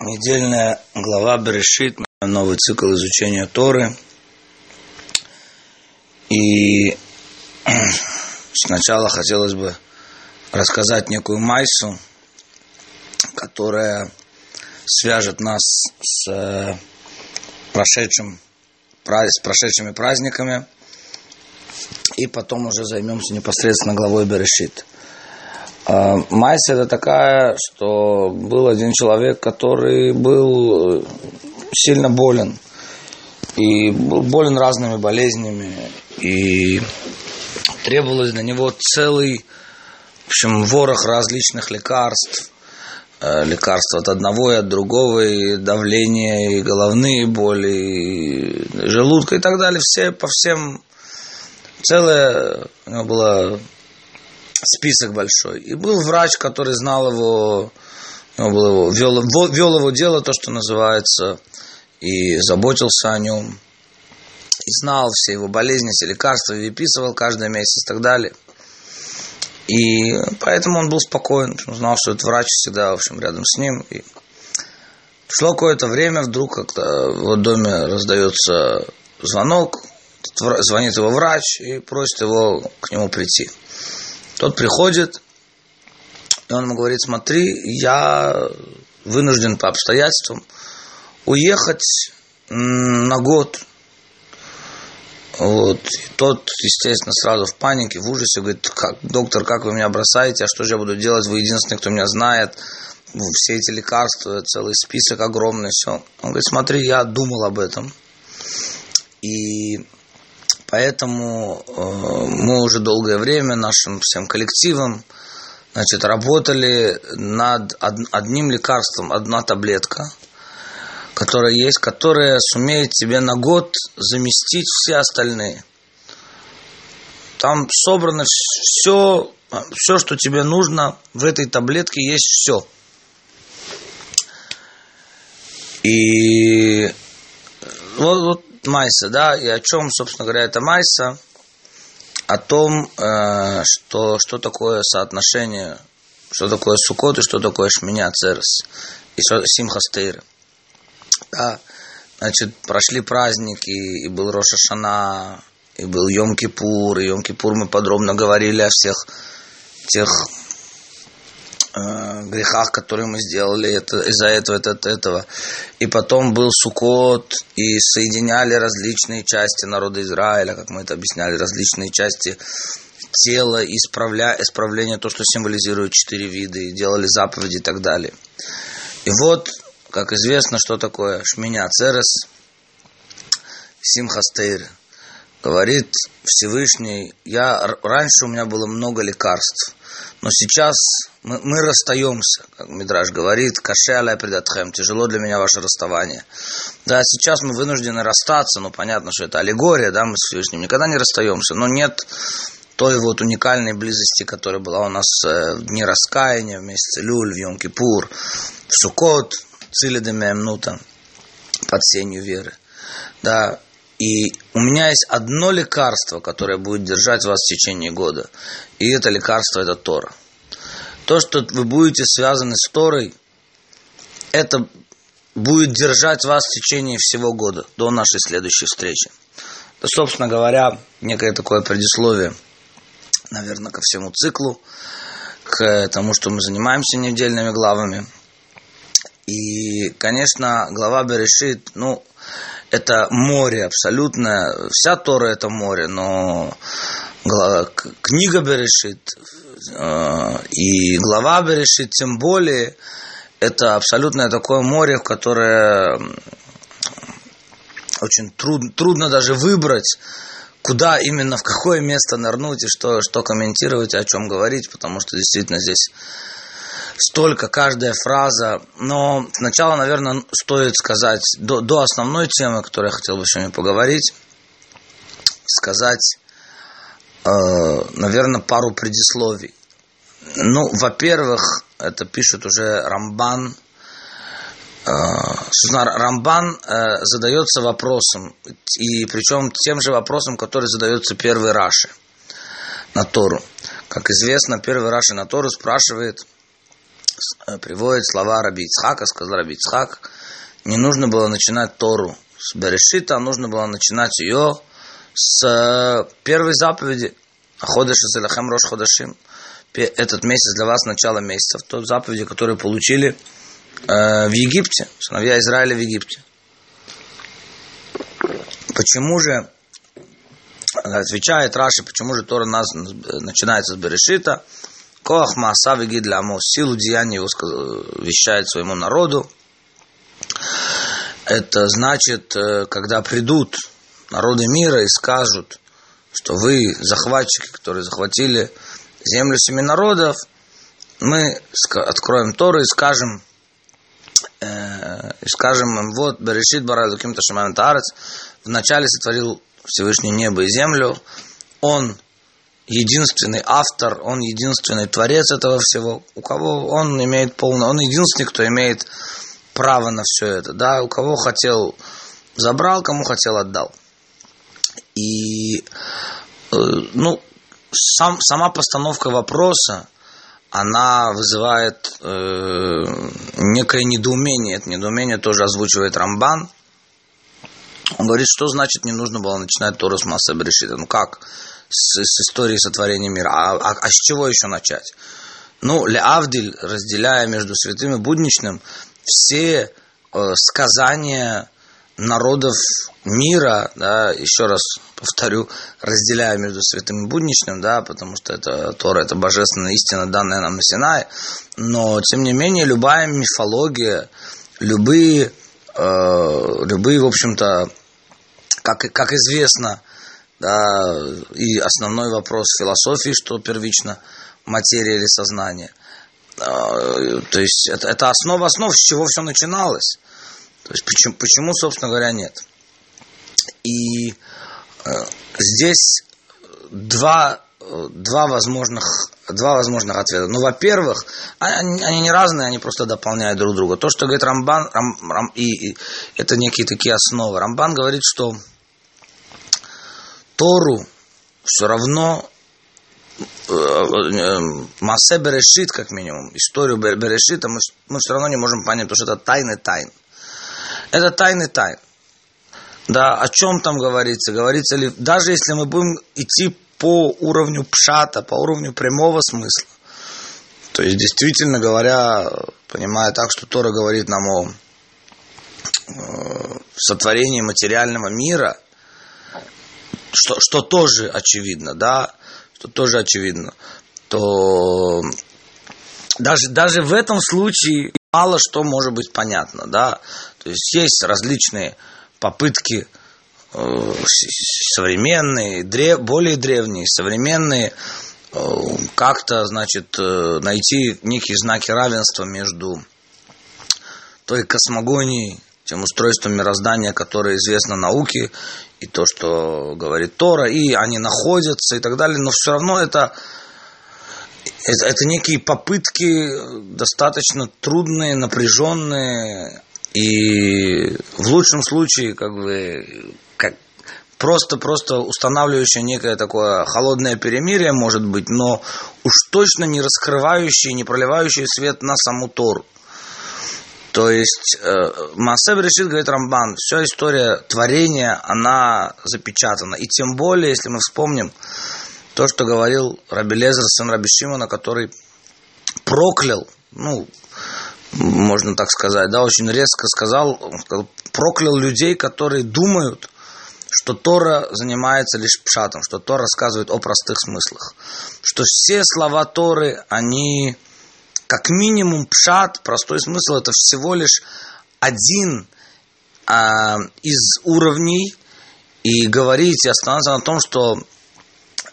Недельная глава Берешит, новый цикл изучения Торы. И сначала хотелось бы рассказать некую майсу, которая свяжет нас с э, прошедшим, с прошедшими праздниками, и потом уже займемся непосредственно главой Берешит. А, Майса это такая, что был один человек, который был э, сильно болен. И был болен разными болезнями. И требовалось для него целый, в общем, ворох различных лекарств. Э, лекарства от одного и от другого, и давление, и головные боли, и желудка и так далее. Все по всем целое у него было список большой. И был врач, который знал его, его вел, вел его дело, то, что называется, и заботился о нем, и знал все его болезни, все лекарства, и выписывал каждый месяц и так далее. И поэтому он был спокоен, он знал, что этот врач всегда, в общем, рядом с ним. И шло какое-то время, вдруг как-то в доме раздается звонок, звонит его врач и просит его к нему прийти. Тот приходит, и он ему говорит, смотри, я вынужден по обстоятельствам уехать на год. Вот. И тот, естественно, сразу в панике, в ужасе, говорит, как, доктор, как вы меня бросаете, а что же я буду делать, вы единственный, кто меня знает, все эти лекарства, целый список огромный, все. Он говорит, смотри, я думал об этом. И Поэтому э, мы уже долгое время нашим всем коллективом значит, работали над одним лекарством, одна таблетка, которая есть, которая сумеет тебе на год заместить все остальные. Там собрано все, все, что тебе нужно в этой таблетке, есть все. И вот, вот Майса, да, и о чем, собственно говоря, это Майса? О том, э, что, что такое соотношение, что такое Сукот и что такое Шминя Церес и Симха Стейры. Да, значит, прошли праздники, и был Роша Шана, и был Йом-Кипур, и Йом-Кипур мы подробно говорили о всех тех грехах, которые мы сделали это, из-за этого, это, этого. И потом был Сукот, и соединяли различные части народа Израиля, как мы это объясняли, различные части тела, исправля, исправление, то, что символизирует четыре вида, и делали заповеди и так далее. И вот, как известно, что такое Шминя Церес, Симхастейр. Говорит Всевышний, я, раньше у меня было много лекарств, но сейчас мы, мы расстаемся, как Мидраж говорит, каше аля предатхем, тяжело для меня ваше расставание. Да, сейчас мы вынуждены расстаться, ну понятно, что это аллегория, да, мы с Всевышним никогда не расстаемся, но нет той вот уникальной близости, которая была у нас э, в дни раскаяния, в месяце Люль, в Йом-Кипур, в Сукот, Цили Демиамнута, под сенью веры. Да, и у меня есть одно лекарство, которое будет держать вас в течение года. И это лекарство – это Тора. То, что вы будете связаны с Торой, это будет держать вас в течение всего года, до нашей следующей встречи. Это, собственно говоря, некое такое предисловие, наверное, ко всему циклу, к тому, что мы занимаемся недельными главами. И, конечно, глава Берешит, ну, это море абсолютно. Вся Тора это море, но книга Берешит э, и глава Берешит тем более это абсолютное такое море, в которое очень трудно, трудно даже выбрать, куда именно, в какое место нырнуть и что, что комментировать, о чем говорить, потому что действительно здесь столько, каждая фраза. Но сначала, наверное, стоит сказать, до, до основной темы, которую я хотел бы сегодня поговорить, сказать, э, наверное, пару предисловий. Ну, во-первых, это пишет уже Рамбан. Э, Рамбан э, задается вопросом, и причем тем же вопросом, который задается первый Раши на Тору. Как известно, первый Раши на Тору спрашивает – приводит слова Раби Ицхака, сказал Раби Ицхак, не нужно было начинать Тору с Берешита, а нужно было начинать ее с э, первой заповеди Ходыш Зелахем Рош Ходашим. Этот месяц для вас начало месяца, тот заповеди, которые получили э, в Египте, сыновья Израиля в Египте. Почему же, отвечает Раши, почему же Тора нас начинается с Берешита? Коах Мааса Вегид Лямо, силу деяния его вещает своему народу. Это значит, э, когда придут народы мира и скажут, что вы захватчики, которые захватили землю семи народов, мы откроем Тору и скажем, э, и скажем им, вот, Берешит Барай Луким Ташамам Таарец, вначале сотворил Всевышний небо и землю, он единственный автор, он единственный творец этого всего, у кого он имеет полное, он единственный, кто имеет право на все это, да, у кого хотел забрал, кому хотел отдал. И, э, ну, сам, сама постановка вопроса, она вызывает э, некое недоумение. Это недоумение тоже озвучивает Рамбан. Он говорит, что значит не нужно было начинать Тору с Масса Берешита. Ну как? С, с истории сотворения мира. А, а, а с чего еще начать? Ну, Леавдиль, разделяя между святым и будничным, все э, сказания народов мира, да, еще раз повторю, разделяя между святым и будничным, да, потому что это Тора, это божественная истина, данная нам на Синае, но, тем не менее, любая мифология, любые, э, любые, в общем-то, как, как известно, да, и основной вопрос философии, что первично материя или сознание. Э, то есть это, это основа основ, с чего все начиналось. То есть почему, почему собственно говоря, нет. И э, здесь два, два, возможных, два возможных ответа. Ну, во-первых, они, они не разные, они просто дополняют друг друга. То, что говорит Рамбан, Рам, Рам, и, и это некие такие основы. Рамбан говорит, что Тору все равно э, э, Масе Берешит, как минимум, историю Берешита мы, мы все равно не можем понять, потому что это тайны тайн. Это тайны тайн. Да, о чем там говорится? Говорится ли, даже если мы будем идти по уровню пшата, по уровню прямого смысла, то есть, действительно говоря, понимая так, что Тора говорит нам о э, сотворении материального мира, что, что тоже очевидно, да, что тоже очевидно, то даже, даже в этом случае мало что может быть понятно, да. То есть есть различные попытки э, современные, древ, более древние, современные, э, как-то, значит, э, найти некие знаки равенства между той космогонией, тем устройством мироздания, которое известно науке, и то, что говорит Тора, и они находятся и так далее, но все равно это это, это некие попытки достаточно трудные, напряженные и в лучшем случае как бы как просто-просто устанавливающее некое такое холодное перемирие, может быть, но уж точно не раскрывающее, не проливающее свет на саму Тору. То есть э, Масеб решит, говорит Рамбан, вся история творения, она запечатана. И тем более, если мы вспомним, то, что говорил Раби Лезер, сын Раби Шимона, который проклял, ну, можно так сказать, да, очень резко сказал, проклял людей, которые думают, что Тора занимается лишь пшатом, что Тора рассказывает о простых смыслах, что все слова Торы, они как минимум пшат, простой смысл, это всего лишь один а, из уровней, и говорить и остановиться на том, что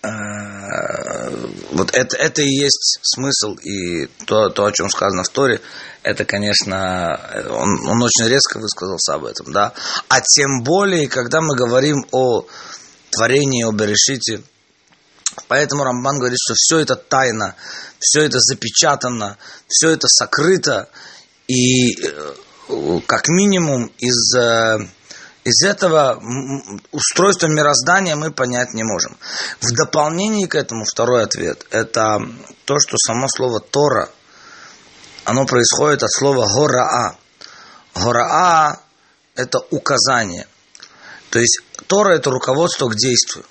Э, вот это, это и есть смысл, и то, то, о чем сказано в Торе, это, конечно, он, он очень резко высказался об этом, да. А тем более, когда мы говорим о творении, о Берешите, поэтому Рамбан говорит, что все это тайна, все это запечатано, все это сокрыто, и э, как минимум из э, из этого устройства мироздания мы понять не можем. В дополнение к этому второй ответ – это то, что само слово Тора оно происходит от слова гораа. Гораа – это указание. То есть Тора – это руководство к действию.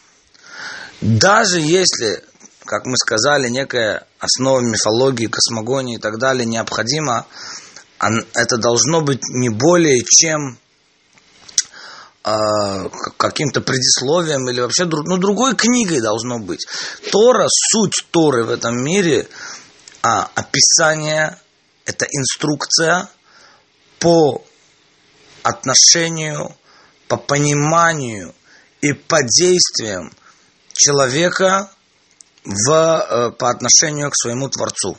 Даже если, как мы сказали, некая основа мифологии, космогонии и так далее необходима, это должно быть не более чем э, каким-то предисловием или вообще ну, другой книгой должно быть. Тора, суть Торы в этом мире, а, описание, это инструкция по отношению, по пониманию и по действиям человека в, э, по отношению к своему Творцу.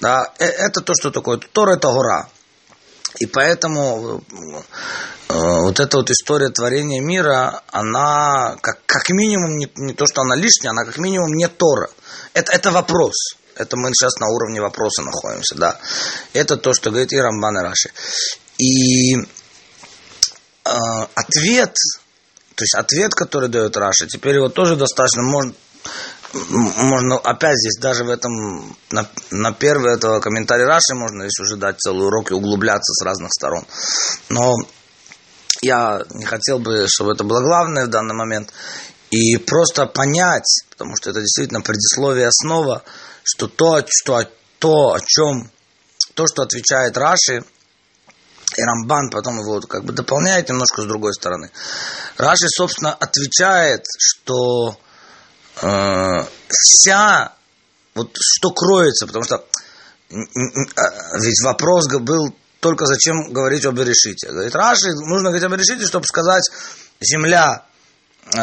Да, э, это то, что такое. Тора – это гора. И поэтому э, вот эта вот история творения мира, она как, как минимум не, не то, что она лишняя, она как минимум не Тора. Это, это вопрос. Это мы сейчас на уровне вопроса находимся, да. Это то, что говорит и Рамбан и Раши. И э, ответ, то есть ответ, который дает Раша, теперь его тоже достаточно, можно, можно опять здесь даже в этом, на, на первый этого комментария Раши можно здесь уже дать целый урок и углубляться с разных сторон. Но я не хотел бы, чтобы это было главное в данный момент. И просто понять, потому что это действительно предисловие основа, что то, что, то о чем, то, что отвечает Раши, и Рамбан потом его как бы дополняет немножко с другой стороны. Раши, собственно, отвечает, что э, вся, вот что кроется, потому что а, ведь вопрос был только зачем говорить об Берешите. Говорит, Раши, нужно говорить об Берешите, чтобы сказать, земля э,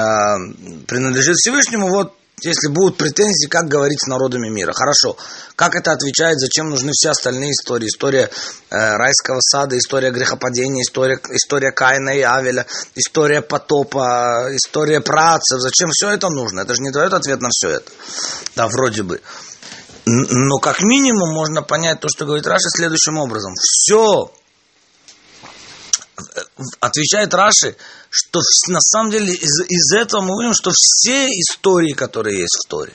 принадлежит Всевышнему, вот если будут претензии, как говорить с народами мира. Хорошо. Как это отвечает, зачем нужны все остальные истории? История э, райского сада, история грехопадения, история, история Каина и Авеля, история потопа, история працев. Зачем все это нужно? Это же не дает ответ на все это. Да, вроде бы. Но как минимум можно понять то, что говорит Раша следующим образом. Все отвечает Раши, что на самом деле из, из этого мы видим, что все истории, которые есть в Торе,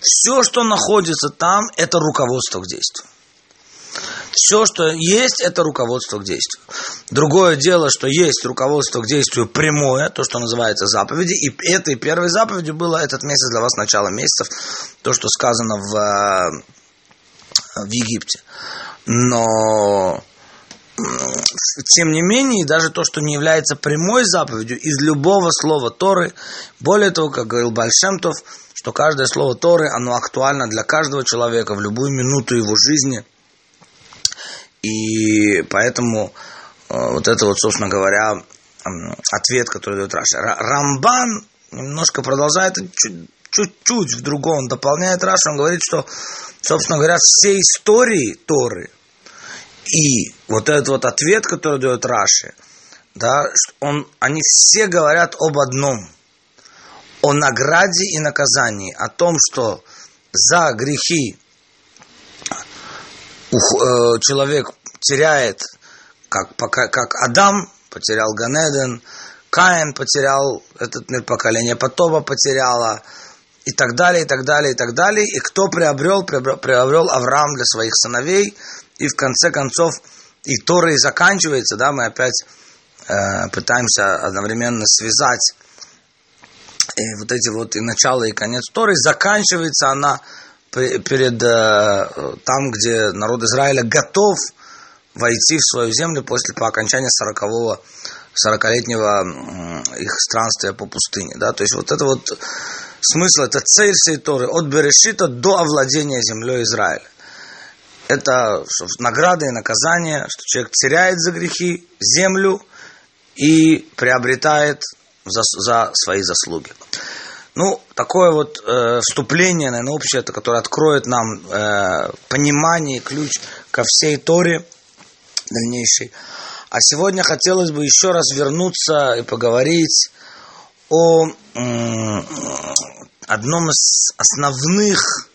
все, что находится там, это руководство к действию. Все, что есть, это руководство к действию. Другое дело, что есть руководство к действию прямое, то, что называется заповеди. И этой первой заповедью было этот месяц для вас начало месяцев, то, что сказано в, э, в Египте. Но тем не менее, даже то, что не является прямой заповедью, из любого слова Торы, более того, как говорил Большемтов, что каждое слово Торы, оно актуально для каждого человека в любую минуту его жизни. И поэтому э, вот это вот, собственно говоря, ответ, который дает Раша. Рамбан немножко продолжает чуть-чуть в другом, он дополняет Рашу, он говорит, что, собственно говоря, все истории Торы, и вот этот вот ответ, который дает Раши, да, он, они все говорят об одном. О награде и наказании. О том, что за грехи э, человек теряет, как, как Адам потерял Ганеден, Каин потерял этот мир, поколение Потоба потеряло, и так далее, и так далее, и так далее. И кто приобрел? Приобрел, приобрел Авраам для своих сыновей, и в конце концов и Тора и заканчивается, да, мы опять э, пытаемся одновременно связать и вот эти вот и начало, и конец Торы, заканчивается она перед э, там, где народ Израиля готов войти в свою землю после по окончании 40 40-летнего их странствия по пустыне. Да? То есть вот это вот смысл, это цель всей Торы, от Берешита до овладения землей Израиля это что, награда и наказание, что человек теряет за грехи землю и приобретает за, за свои заслуги. Ну, такое вот э, вступление, наверное, общее, которое откроет нам э, понимание, ключ ко всей Торе дальнейшей. А сегодня хотелось бы еще раз вернуться и поговорить о э, одном из основных,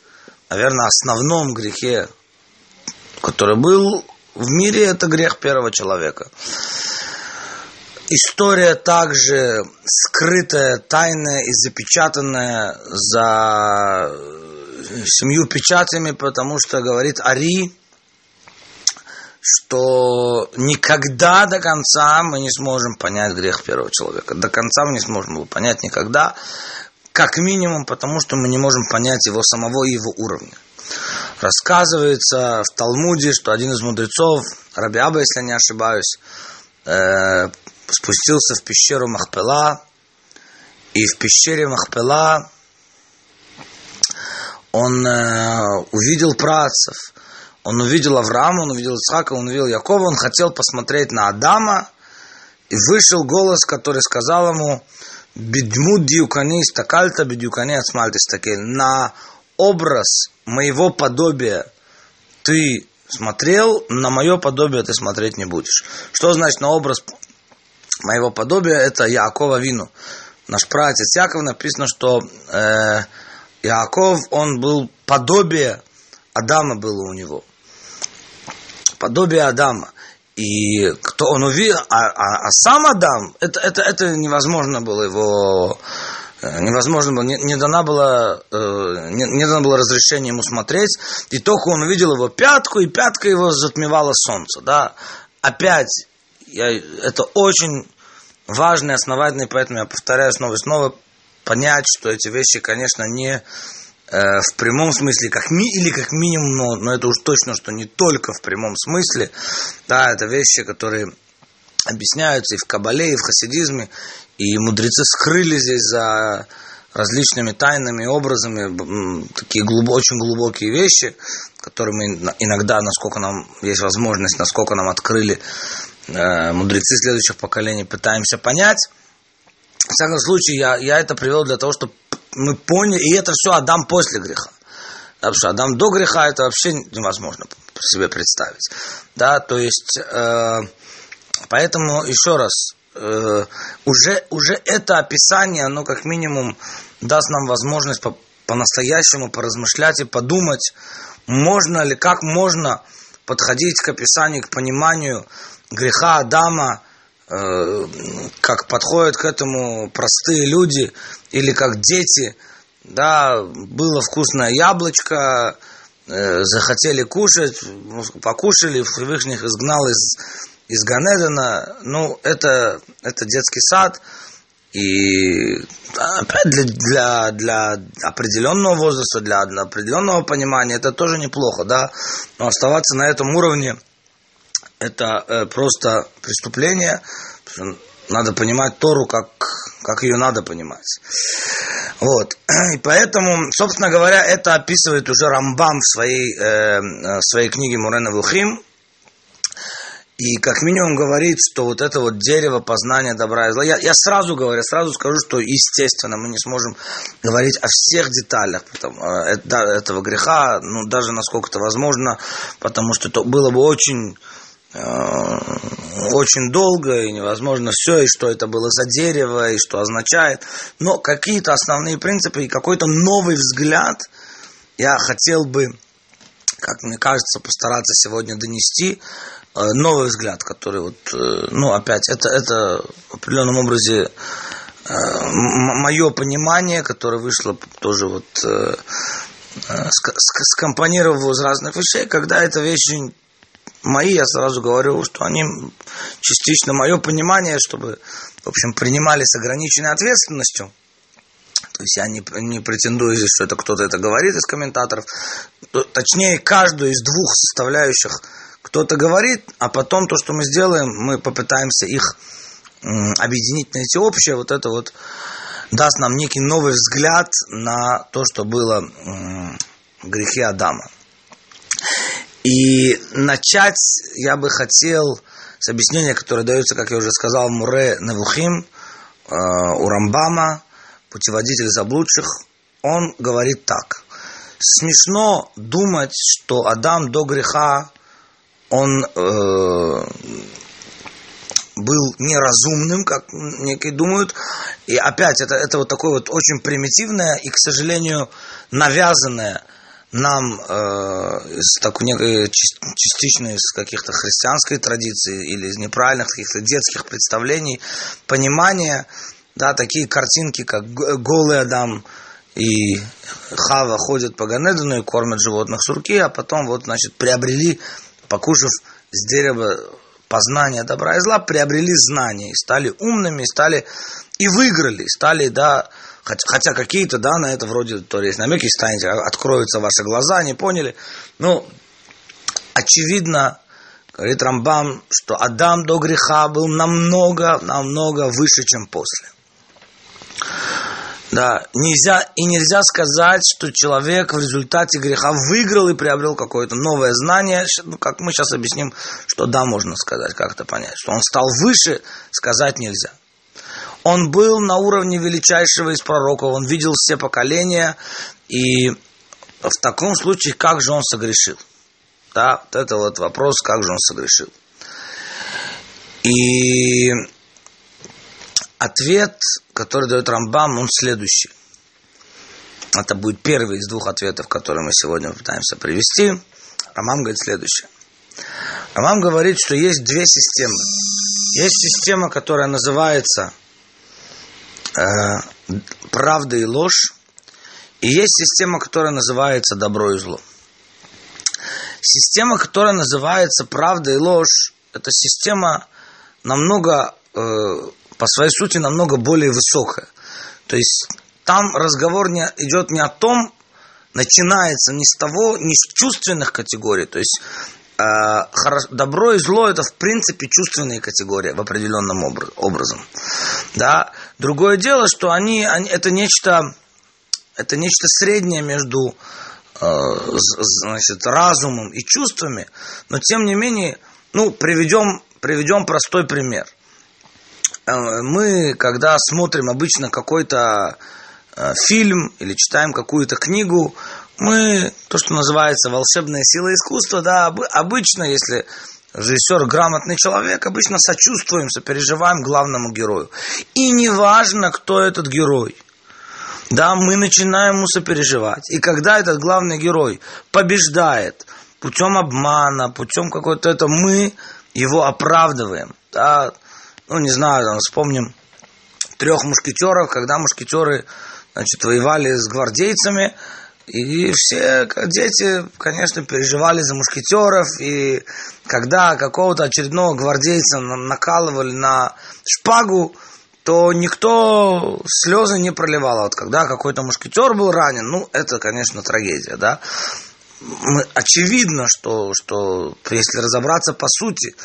наверное, основном грехе который был в мире, это грех первого человека. История также скрытая, тайная и запечатанная за семью печатями, потому что говорит Ари, что никогда до конца мы не сможем понять грех первого человека. До конца мы не сможем его понять никогда, как минимум, потому что мы не можем понять его самого и его уровня. Рассказывается в Талмуде, что один из мудрецов, Раби Аба, если не ошибаюсь, э, спустился в пещеру Махпела, и в пещере Махпела он э, увидел працев, он увидел Авраама, он увидел Ицхака, он увидел Якова, он хотел посмотреть на Адама, и вышел голос, который сказал ему, «Бедмуд диукани стакальта, бедюкани ацмальты стакель». На образ моего подобия ты смотрел, на мое подобие ты смотреть не будешь. Что значит на образ моего подобия? Это Якова Вину. Наш праотец Яков написано, что э, Яков, он был подобие Адама было у него. Подобие Адама. И кто он увидел, а, а, а сам Адам, это, это, это невозможно было его, невозможно было, не, не, дана была, э, не, не дано было разрешение ему смотреть, и только он увидел его пятку, и пятка его затмевала солнце, да, опять, я, это очень важно и поэтому я повторяю снова и снова, понять, что эти вещи, конечно, не Э, в прямом смысле, как ми, или как минимум, но, но это уж точно, что не только в прямом смысле, да, это вещи, которые объясняются и в Кабале, и в хасидизме, и мудрецы скрыли здесь за различными тайнами, образами, такие глуб, очень глубокие вещи, которые мы иногда, насколько нам есть возможность, насколько нам открыли э, мудрецы следующих поколений, пытаемся понять. В всяком случае, я, я это привел для того, чтобы мы поняли, и это все Адам после греха. Потому что Адам до греха это вообще невозможно себе представить. Да, то есть, э, поэтому еще раз, э, уже, уже это описание, оно как минимум даст нам возможность по, по-настоящему поразмышлять и подумать, можно ли, как можно подходить к описанию, к пониманию греха Адама, Э, как подходят к этому простые люди или как дети, да, было вкусное яблочко, э, захотели кушать, ну, покушали, Всевышний их изгнал из, из Ганедена, ну, это, это детский сад, и опять для, для, для определенного возраста, для определенного понимания это тоже неплохо, да, но оставаться на этом уровне – это э, просто преступление. Надо понимать Тору, как, как ее надо понимать. Вот. И поэтому, собственно говоря, это описывает уже Рамбам в своей, э, в своей книге Мурена Вухим. И как минимум говорит, что вот это вот дерево познания добра и зла. Я, я сразу говорю, сразу скажу, что естественно мы не сможем говорить о всех деталях потому, э, этого греха, ну даже насколько это возможно, потому что это было бы очень Э, очень долго и невозможно все, и что это было за дерево, и что означает. Но какие-то основные принципы и какой-то новый взгляд я хотел бы, как мне кажется, постараться сегодня донести. Э, новый взгляд, который вот, э, ну, опять, это, это в определенном образе мое понимание, которое вышло тоже вот скомпонировав из разных вещей, когда эта вещь мои, я сразу говорю, что они частично мое понимание, чтобы, в общем, принимали с ограниченной ответственностью. То есть я не, не претендую здесь, что это кто-то это говорит из комментаторов. Точнее, каждую из двух составляющих кто-то говорит, а потом то, что мы сделаем, мы попытаемся их объединить на эти общие. Вот это вот даст нам некий новый взгляд на то, что было в грехе Адама. И начать я бы хотел с объяснения, которое дается, как я уже сказал, Муре Невухим, э, у Рамбама, путеводитель заблудших. Он говорит так. Смешно думать, что Адам до греха, он э, был неразумным, как некие думают. И опять, это, это вот такое вот очень примитивное и, к сожалению, навязанное – нам э, из такой некой частично из каких-то христианской традиции или из неправильных каких-то детских представлений понимание, да, такие картинки, как голый Адам и Хава ходят по Ганедону и кормят животных сурки, а потом вот, значит, приобрели, покушав с дерева познания добра и зла, приобрели знания, и стали умными, и стали и выиграли, стали, да, хотя, хотя какие-то, да, на это вроде то есть намеки станете, откроются ваши глаза, не поняли. Ну, очевидно, говорит Рамбам, что Адам до греха был намного, намного выше, чем после. Да, нельзя, и нельзя сказать, что человек в результате греха выиграл и приобрел какое-то новое знание. Ну, как мы сейчас объясним, что да, можно сказать, как это понять. Что он стал выше, сказать нельзя. Он был на уровне величайшего из пророков, он видел все поколения, и в таком случае, как же он согрешил? Да, вот это вот вопрос, как же он согрешил. И ответ, который дает Рамбам, он следующий. Это будет первый из двух ответов, которые мы сегодня пытаемся привести. Рамам говорит следующее. Рамам говорит, что есть две системы. Есть система, которая называется э, правда и ложь, и есть система, которая называется добро и зло. Система, которая называется правда и ложь, это система намного э, по своей сути намного более высокая. То есть там разговор не, идет не о том, начинается не с того, не с чувственных категорий. То есть э, добро и зло это в принципе чувственные категории в определенном образом. Да? Другое дело, что они, они это нечто это нечто среднее между э, значит, разумом и чувствами, но тем не менее, ну, приведем, приведем простой пример – мы, когда смотрим обычно какой-то э, фильм или читаем какую-то книгу, мы, то, что называется волшебная сила искусства, да, обычно, если режиссер грамотный человек, обычно сочувствуем, сопереживаем главному герою. И неважно, кто этот герой. Да, мы начинаем ему сопереживать. И когда этот главный герой побеждает путем обмана, путем какой-то это, мы его оправдываем. Да, ну, не знаю, там, вспомним трех мушкетеров, когда мушкетеры, значит, воевали с гвардейцами, и все дети, конечно, переживали за мушкетеров, и когда какого-то очередного гвардейца накалывали на шпагу, то никто слезы не проливал. А вот когда какой-то мушкетер был ранен, ну, это, конечно, трагедия, да. Очевидно, что, что если разобраться по сути,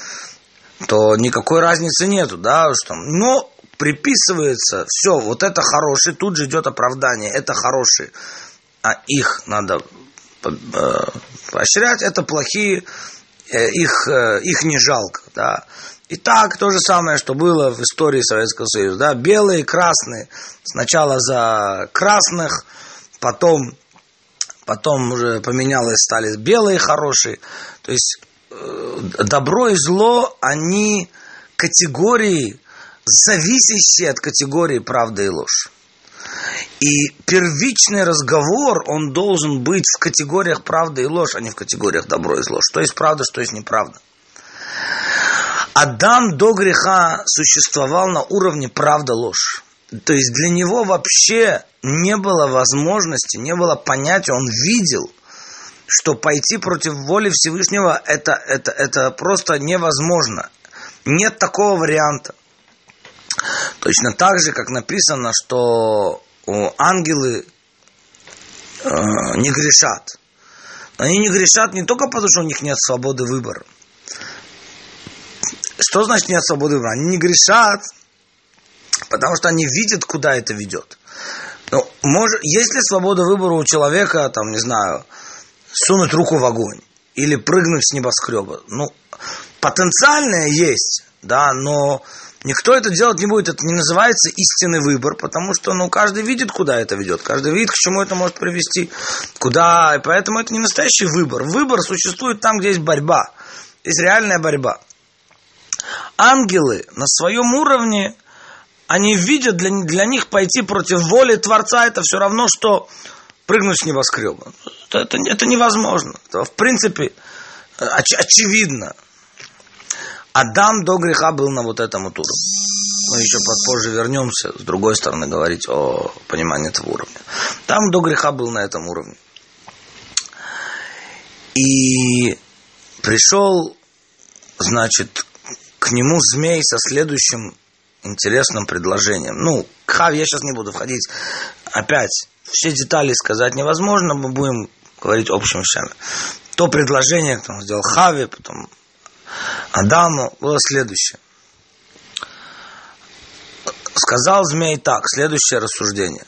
то никакой разницы нету, да, что, но приписывается, все, вот это хороший, тут же идет оправдание, это хорошие, а их надо э, поощрять, это плохие, э, их, э, их не жалко, да. И так то же самое, что было в истории Советского Союза, да, белые, красные, сначала за красных, потом, потом уже поменялось, стали белые хорошие, то есть добро и зло, они категории, зависящие от категории правда и ложь. И первичный разговор, он должен быть в категориях правда и ложь, а не в категориях добро и зло. Что есть правда, что есть неправда. Адам до греха существовал на уровне правда-ложь. То есть для него вообще не было возможности, не было понятия, он видел – что пойти против воли Всевышнего это, это, это просто невозможно. Нет такого варианта. Точно так же, как написано, что ангелы э, не грешат. Они не грешат не только потому, что у них нет свободы выбора. Что значит нет свободы выбора? Они не грешат, потому что они видят, куда это ведет. Ну, может, есть ли свобода выбора у человека, там, не знаю, сунуть руку в огонь или прыгнуть с небоскреба. Ну, потенциальное есть, да, но никто это делать не будет. Это не называется истинный выбор, потому что, ну, каждый видит, куда это ведет, каждый видит, к чему это может привести, куда, и поэтому это не настоящий выбор. Выбор существует там, где есть борьба, есть реальная борьба. Ангелы на своем уровне, они видят, для, для них пойти против воли Творца, это все равно, что прыгнуть с небоскреба. Это, это, это невозможно. Это, в принципе, оч, очевидно. Адам до греха был на вот этом вот уровне. Мы еще позже вернемся, с другой стороны, говорить о понимании этого уровня. Там до греха был на этом уровне. И пришел значит, к нему змей со следующим интересным предложением. Ну, к Хаве я сейчас не буду входить. Опять, все детали сказать невозможно, мы будем говорить общими вещами. То предложение, он сделал Хаве, потом Адаму, было следующее. Сказал змей так, следующее рассуждение.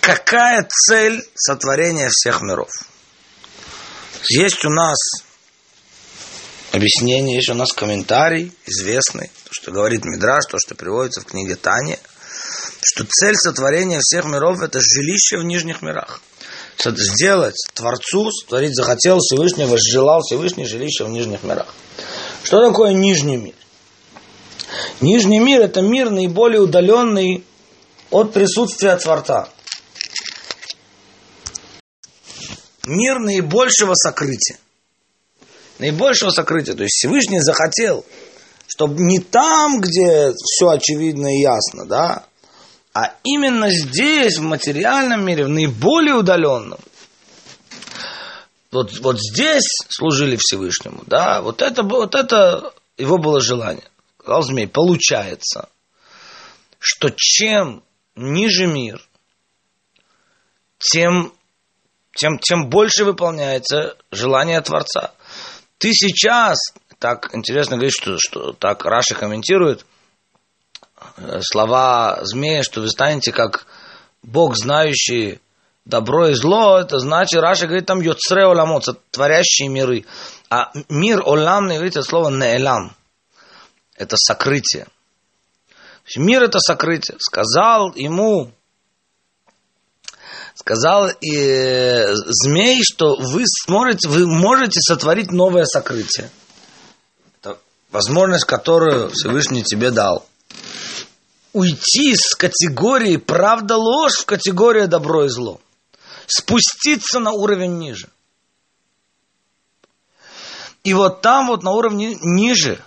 Какая цель сотворения всех миров? Есть у нас объяснение, есть у нас комментарий известный, то, что говорит Мидраш, то, что приводится в книге Тани, что цель сотворения всех миров – это жилище в нижних мирах. Сделать Творцу, творить захотел Всевышний, возжелал Всевышний жилище в нижних мирах. Что такое нижний мир? Нижний мир – это мир наиболее удаленный от присутствия Творца. Мир наибольшего сокрытия. Наибольшего сокрытия. То есть Всевышний захотел, чтобы не там, где все очевидно и ясно, да, а именно здесь, в материальном мире, в наиболее удаленном, вот, вот здесь служили Всевышнему, да, вот это, вот это его было желание. Сказал змей, получается, что чем ниже мир, тем, тем, тем больше выполняется желание Творца. Ты сейчас, так интересно говорить, что, что как Раши комментирует, слова змея, что вы станете как Бог, знающий добро и зло, это значит, Раши говорит там יוצרי עולמות, творящие миры. А мир עולם на иврите слово נעלם. Это сокрытие. Мир это сокрытие. Сказал ему, сказал э, змей, что вы сможете, вы можете сотворить новое сокрытие. Это возможность, которую Всевышний тебе дал. Уйти с категории правда-ложь в категорию добро и зло. Спуститься на уровень ниже. И вот там вот на уровне ниже,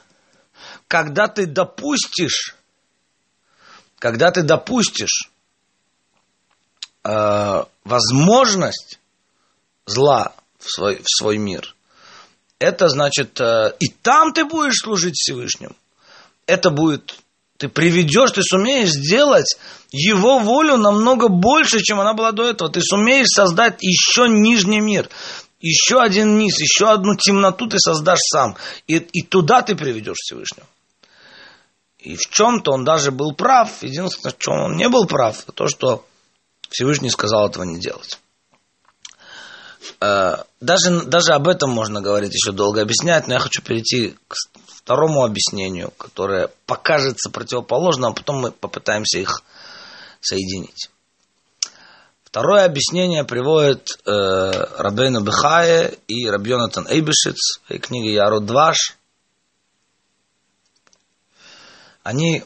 когда ты допустишь когда ты допустишь э, возможность зла в свой, в свой мир, это значит, э, и там ты будешь служить Всевышнему. Это будет, ты приведешь, ты сумеешь сделать его волю намного больше, чем она была до этого. Ты сумеешь создать еще нижний мир. Еще один низ, еще одну темноту ты создашь сам. И, и туда ты приведешь Всевышнего. И в чем-то он даже был прав. Единственное, в чем он не был прав, то, что Всевышний сказал этого не делать. Э, даже, даже об этом можно говорить, еще долго объяснять, но я хочу перейти к второму объяснению, которое покажется противоположным, а потом мы попытаемся их соединить. Второе объяснение приводит э, Рабейну Бехае и Рабьонатан Эйбешиц в книге Ярод Дваш – они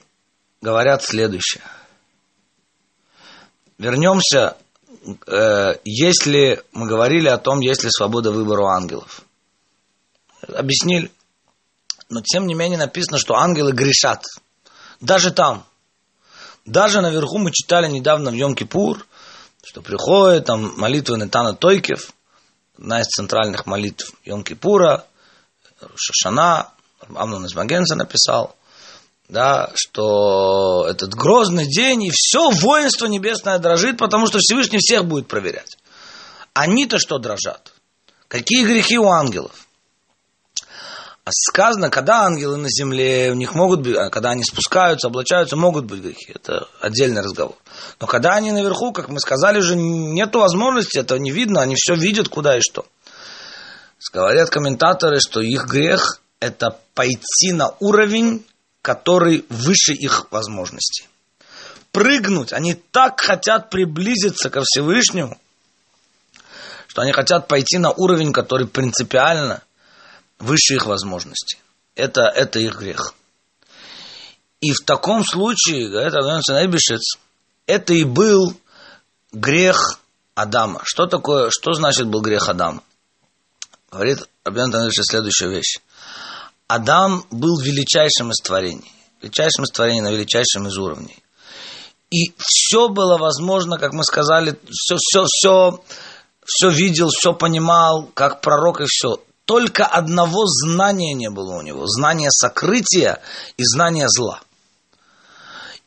говорят следующее. Вернемся, э, если мы говорили о том, есть ли свобода выбора у ангелов. Объяснили. Но тем не менее написано, что ангелы грешат. Даже там. Даже наверху мы читали недавно в Йом-Кипур, что приходит там молитва Нетана Тойкев, одна из центральных молитв Йом-Кипура, Шашана, Амнон из Магенца написал – да, что этот грозный день, и все воинство небесное дрожит, потому что Всевышний всех будет проверять. Они-то что дрожат? Какие грехи у ангелов? Сказано, когда ангелы на земле, у них могут быть, а когда они спускаются, облачаются, могут быть грехи. Это отдельный разговор. Но когда они наверху, как мы сказали уже, нет возможности, этого не видно, они все видят, куда и что. Говорят комментаторы, что их грех – это пойти на уровень который выше их возможностей. Прыгнуть, они так хотят приблизиться ко Всевышнему, что они хотят пойти на уровень, который принципиально выше их возможностей. Это, это их грех. И в таком случае, говорит Авдонсон Эбишец, это и был грех Адама. Что такое, что значит был грех Адама? Говорит Абьян следующую вещь. Адам был величайшим из творений. Величайшим из творений на величайшем из уровней. И все было возможно, как мы сказали, все, все, все, все видел, все понимал, как пророк и все. Только одного знания не было у него. Знания сокрытия и знания зла.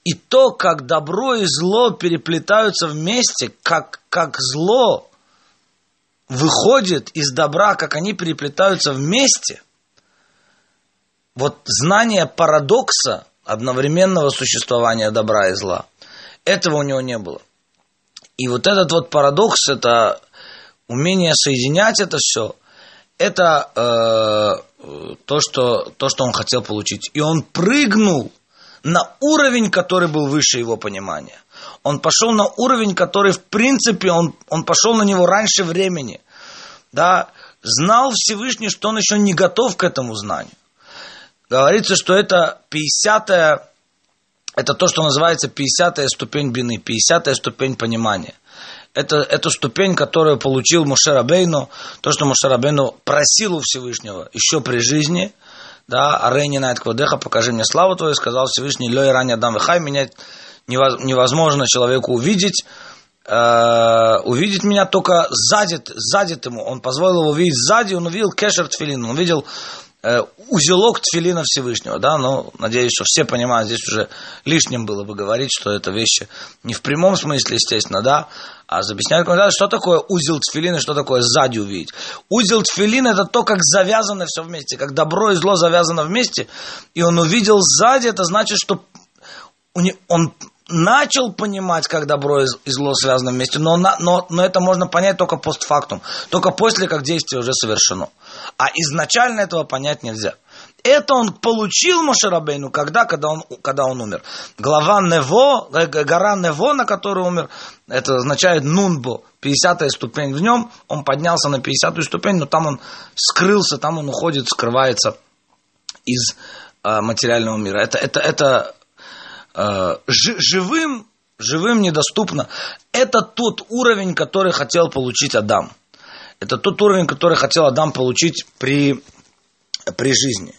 И то, как добро и зло переплетаются вместе, как, как зло выходит из добра, как они переплетаются вместе, вот знание парадокса одновременного существования добра и зла, этого у него не было. И вот этот вот парадокс, это умение соединять это все, это э, то, что, то, что он хотел получить. И он прыгнул на уровень, который был выше его понимания. Он пошел на уровень, который, в принципе, он, он пошел на него раньше времени. Да, знал Всевышний, что он еще не готов к этому знанию. Говорится, что это 50 это то, что называется 50-я ступень бины, 50-я ступень понимания. Это, это ступень, которую получил Мушерабейну, то, что Мушерабейну просил у Всевышнего еще при жизни, да, Арейни Найт Квадеха, покажи мне славу твою, сказал Всевышний, Лёй ранее дам хай, меня невозможно человеку увидеть, э, увидеть меня только сзади, сзади ему. Он позволил его увидеть сзади, он увидел кешер тфилин, он увидел узелок тфилина Всевышнего, да, но надеюсь, что все понимают, здесь уже лишним было бы говорить, что это вещи не в прямом смысле, естественно, да, а объясняют что такое узел тфилина, что такое сзади увидеть. Узел тфилина это то, как завязано все вместе, как добро и зло завязано вместе, и он увидел сзади, это значит, что он начал понимать, как добро и зло связаны вместе, но, но, но это можно понять только постфактум, только после, как действие уже совершено. А изначально этого понять нельзя. Это он получил Мошерабейну, когда, когда, он, когда он умер. Глава Нево, гора Нево, на которой умер, это означает Нунбо, 50-я ступень в нем, он поднялся на 50-ю ступень, но там он скрылся, там он уходит, скрывается из э, материального мира. Это, это, это живым, живым недоступно. Это тот уровень, который хотел получить Адам. Это тот уровень, который хотел Адам получить при, при жизни.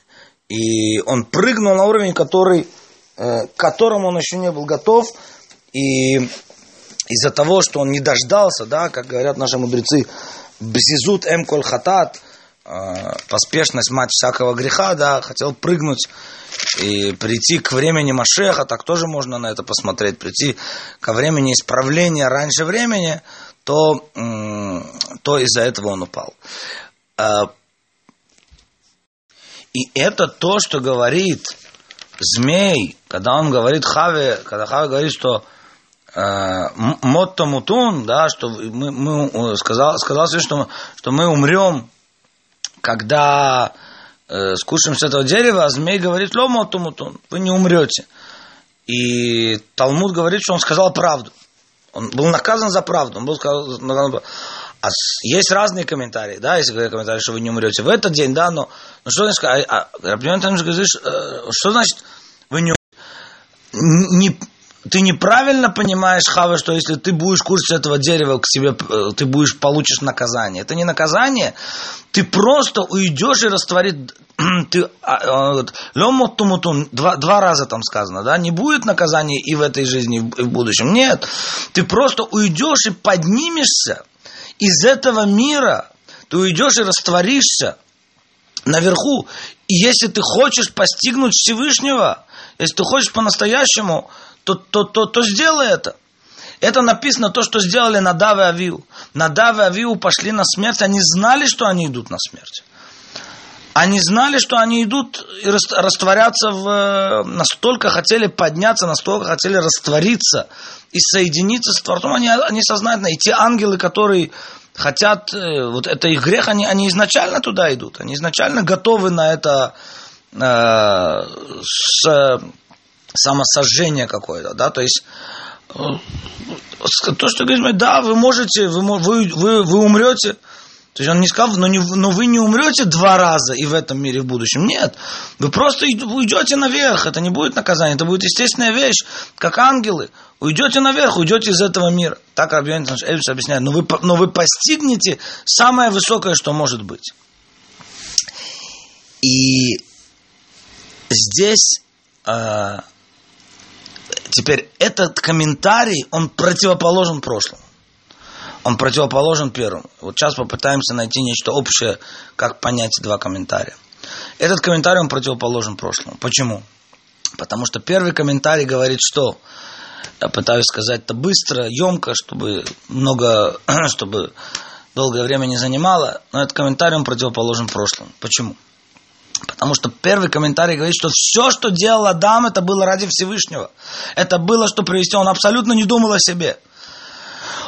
И он прыгнул на уровень, который, э, к которому он еще не был готов. И из-за того, что он не дождался, да, как говорят наши мудрецы, бзизут эм коль хатат, э, поспешность мать всякого греха, да, хотел прыгнуть и прийти к времени Машеха, так тоже можно на это посмотреть, прийти ко времени исправления раньше времени, то, то из-за этого он упал. А, и это то, что говорит змей, когда он говорит Хаве, когда Хаве говорит, что э, Мотто Мутун, да, что мы, мы сказал, сказал что, что мы умрем, когда э, скушаем с этого дерева, а змей говорит, ло Мотто Мутун, вы не умрете. И Талмуд говорит, что он сказал правду. Он был наказан за правду. Он был наказан а есть разные комментарии, да, если говорят комментарии, что вы не умрете в этот день, да, но, но что значит, а, а, говоришь, э, что значит вы не не, ты неправильно понимаешь, Хава, что если ты будешь кушать этого дерева к себе, э, ты будешь, получишь наказание. Это не наказание, ты просто уйдешь и растворит, ты, а, лемотумутун, два, два раза там сказано, да, не будет наказания и в этой жизни, и в будущем. Нет, ты просто уйдешь и поднимешься из этого мира, ты уйдешь и растворишься наверху. И если ты хочешь постигнуть Всевышнего, если ты хочешь по-настоящему, то, то, то, то сделай это. Это написано то, что сделали Надав и Авиу. Надав и Авиу пошли на смерть, они знали, что они идут на смерть. Они знали, что они идут и растворяться в... Э, настолько хотели подняться, настолько хотели раствориться и соединиться с Творцом. Они, они сознательно. И те ангелы, которые хотят... Э, вот это их грех, они, они изначально туда идут. Они изначально готовы на это с самосожжение какое-то, да, то есть э, то, что говорит, да, вы можете, вы, вы, вы, умрете, то есть он не сказал, но, не, но вы не умрете два раза и в этом мире, и в будущем. Нет, вы просто уйдете наверх, это не будет наказание, это будет естественная вещь, как ангелы. Уйдете наверх, уйдете из этого мира. Так Рабион Эльвич объясняет. Но вы, но вы постигнете самое высокое, что может быть. И здесь э, Теперь этот комментарий, он противоположен прошлому. он противоположен первому. Вот сейчас попытаемся найти нечто общее, как понять два комментария. Этот комментарий, он противоположен прошлому. Почему? Потому что первый комментарий говорит, что я пытаюсь сказать это быстро, емко, чтобы много, чтобы долгое время не занимало, но этот комментарий, он противоположен прошлому. Почему? Потому что первый комментарий говорит, что все, что делал Адам, это было ради Всевышнего. Это было, что привести. Он абсолютно не думал о себе.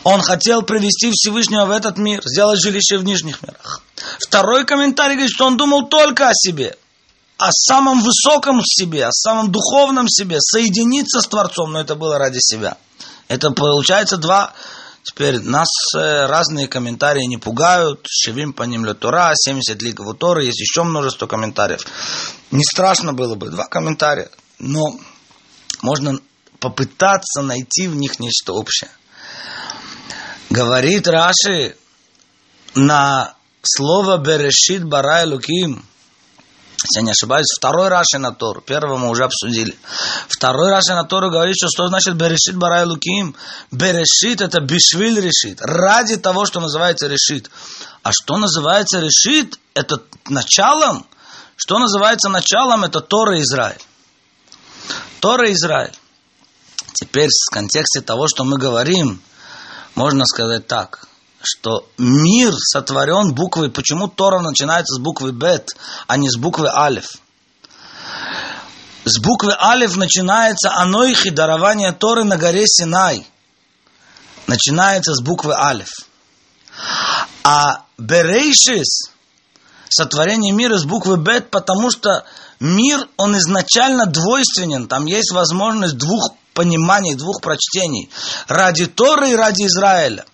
Он хотел привести Всевышнего в этот мир, сделать жилище в нижних мирах. Второй комментарий говорит, что он думал только о себе, о самом высоком себе, о самом духовном себе, соединиться с Творцом, но это было ради себя. Это получается два Теперь нас э, разные комментарии не пугают. Шевим по ним Тора, 70 ликов Торы, есть еще множество комментариев. Не страшно было бы, два комментария. Но можно попытаться найти в них нечто общее. Говорит Раши на слово Берешит Барай Луким, если я не ошибаюсь, второй Раши на Тору, первого мы уже обсудили. Второй Раши на Тору говорит, что что значит Берешит Барай Луким? Берешит это Бишвиль решит, ради того, что называется решит. А что называется решит, это началом. Что называется началом, это Тора Израиль. Тора Израиль. Теперь в контексте того, что мы говорим, можно сказать так, что мир сотворен буквой, почему Тора начинается с буквы Бет, а не с буквы Алиф. С буквы Алиф начинается Анойхи, дарование Торы на горе Синай. Начинается с буквы Алиф. А Берейшис, сотворение мира с буквы Бет, потому что мир, он изначально двойственен. Там есть возможность двух пониманий, двух прочтений. Ради Торы и ради Израиля.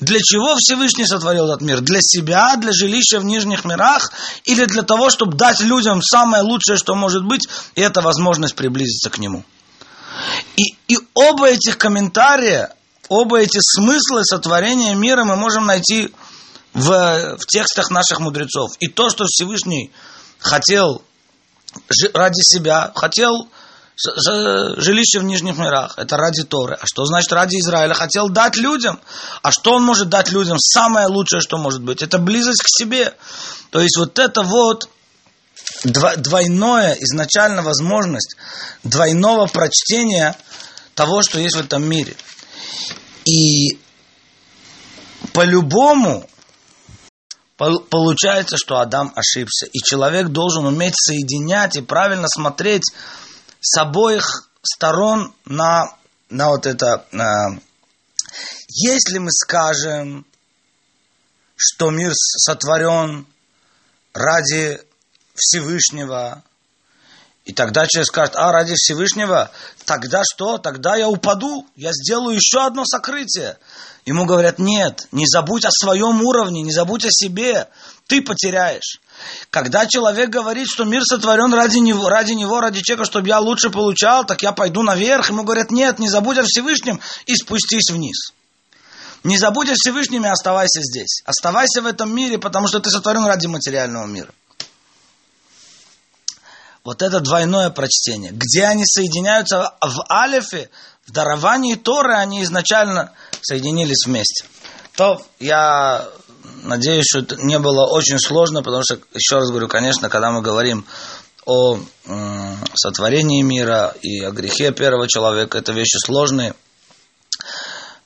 Для чего Всевышний сотворил этот мир? Для себя, для жилища в нижних мирах или для того, чтобы дать людям самое лучшее, что может быть, и это возможность приблизиться к нему? И, и оба этих комментария, оба эти смыслы сотворения мира мы можем найти в, в текстах наших мудрецов. И то, что Всевышний хотел ради себя, хотел жилище в нижних мирах. Это ради Торы. А что значит ради Израиля? Хотел дать людям. А что он может дать людям? Самое лучшее, что может быть. Это близость к себе. То есть вот это вот двойное, изначально возможность двойного прочтения того, что есть в этом мире. И по-любому получается, что Адам ошибся. И человек должен уметь соединять и правильно смотреть с обоих сторон на, на вот это. На... Если мы скажем, что мир сотворен ради Всевышнего, и тогда человек скажет, а ради Всевышнего, тогда что? Тогда я упаду, я сделаю еще одно сокрытие. Ему говорят, нет, не забудь о своем уровне, не забудь о себе, ты потеряешь. Когда человек говорит, что мир сотворен ради него, ради него, ради человека, чтобы я лучше получал, так я пойду наверх. Ему говорят, нет, не забудь о Всевышнем и спустись вниз. Не забудь о Всевышнем и оставайся здесь. Оставайся в этом мире, потому что ты сотворен ради материального мира. Вот это двойное прочтение. Где они соединяются в Алифе, в даровании Торы, они изначально соединились вместе. То я надеюсь, что это не было очень сложно, потому что, еще раз говорю, конечно, когда мы говорим о сотворении мира и о грехе первого человека, это вещи сложные.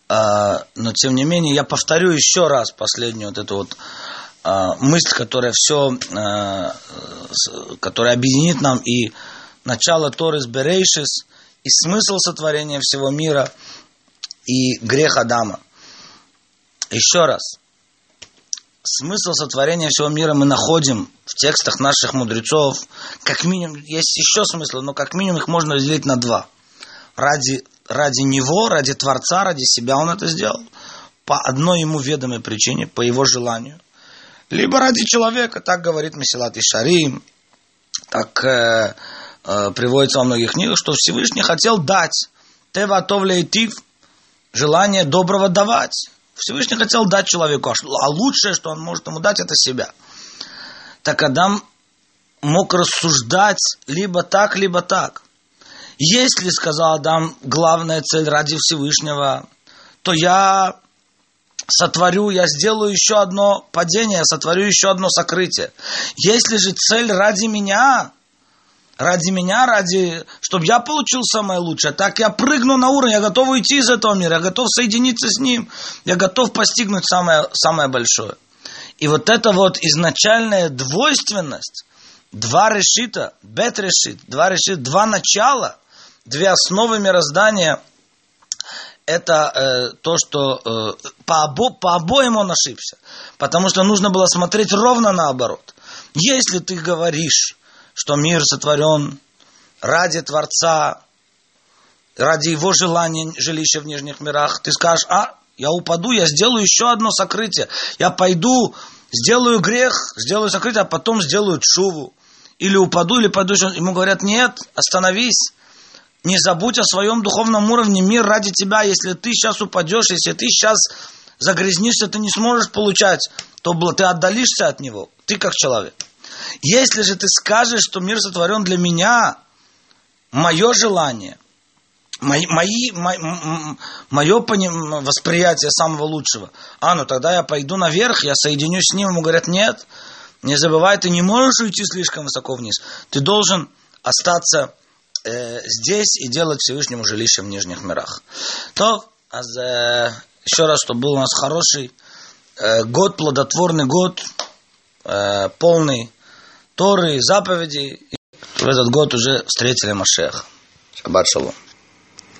Э, но, тем не менее, я повторю еще раз последнюю вот эту вот э, мысль, которая все, э, которая объединит нам и начало Торис Берейшис, и смысл сотворения всего мира, и грех Адама. Еще раз – смысл сотворения всего мира мы находим в текстах наших мудрецов. Как минимум, есть еще смысл, но как минимум их можно разделить на два. Ради, ради него, ради Творца, ради себя он это сделал. По одной ему ведомой причине, по его желанию. Либо ради человека, так говорит Месилат Ишарим, так э, э, приводится во многих книгах, что Всевышний хотел дать Тева Товлейтив, желание доброго давать. Всевышний хотел дать человеку, а лучшее, что он может ему дать, это себя. Так Адам мог рассуждать либо так, либо так. Если, сказал Адам, главная цель ради Всевышнего, то я сотворю, я сделаю еще одно падение, сотворю еще одно сокрытие. Если же цель ради меня, ради меня, ради, чтобы я получил самое лучшее, так я прыгну на уровень, я готов уйти из этого мира, я готов соединиться с ним, я готов постигнуть самое, самое большое. И вот эта вот изначальная двойственность, два решита, бет решит, два решит, два начала, две основы мироздания – это э, то, что э, по, обо, по обоим он ошибся. Потому что нужно было смотреть ровно наоборот. Если ты говоришь, что мир сотворен ради Творца, ради его желания жилища в нижних мирах, ты скажешь, а, я упаду, я сделаю еще одно сокрытие. Я пойду, сделаю грех, сделаю сокрытие, а потом сделаю чуву. Или упаду, или пойду. Ему говорят, нет, остановись не забудь о своем духовном уровне. Мир ради тебя. Если ты сейчас упадешь, если ты сейчас загрязнишься, ты не сможешь получать, то ты отдалишься от него. Ты как человек. Если же ты скажешь, что мир сотворен для меня, мое желание, мои, мои, мое восприятие самого лучшего, а, ну тогда я пойду наверх, я соединюсь с ним, ему говорят, нет, не забывай, ты не можешь уйти слишком высоко вниз, ты должен остаться э, здесь и делать Всевышнему жилище в нижних мирах. То, э, еще раз, чтобы был у нас хороший э, год, плодотворный год, э, полный Торы, заповедей. И в этот год уже встретили Машех. Шаббат шалом.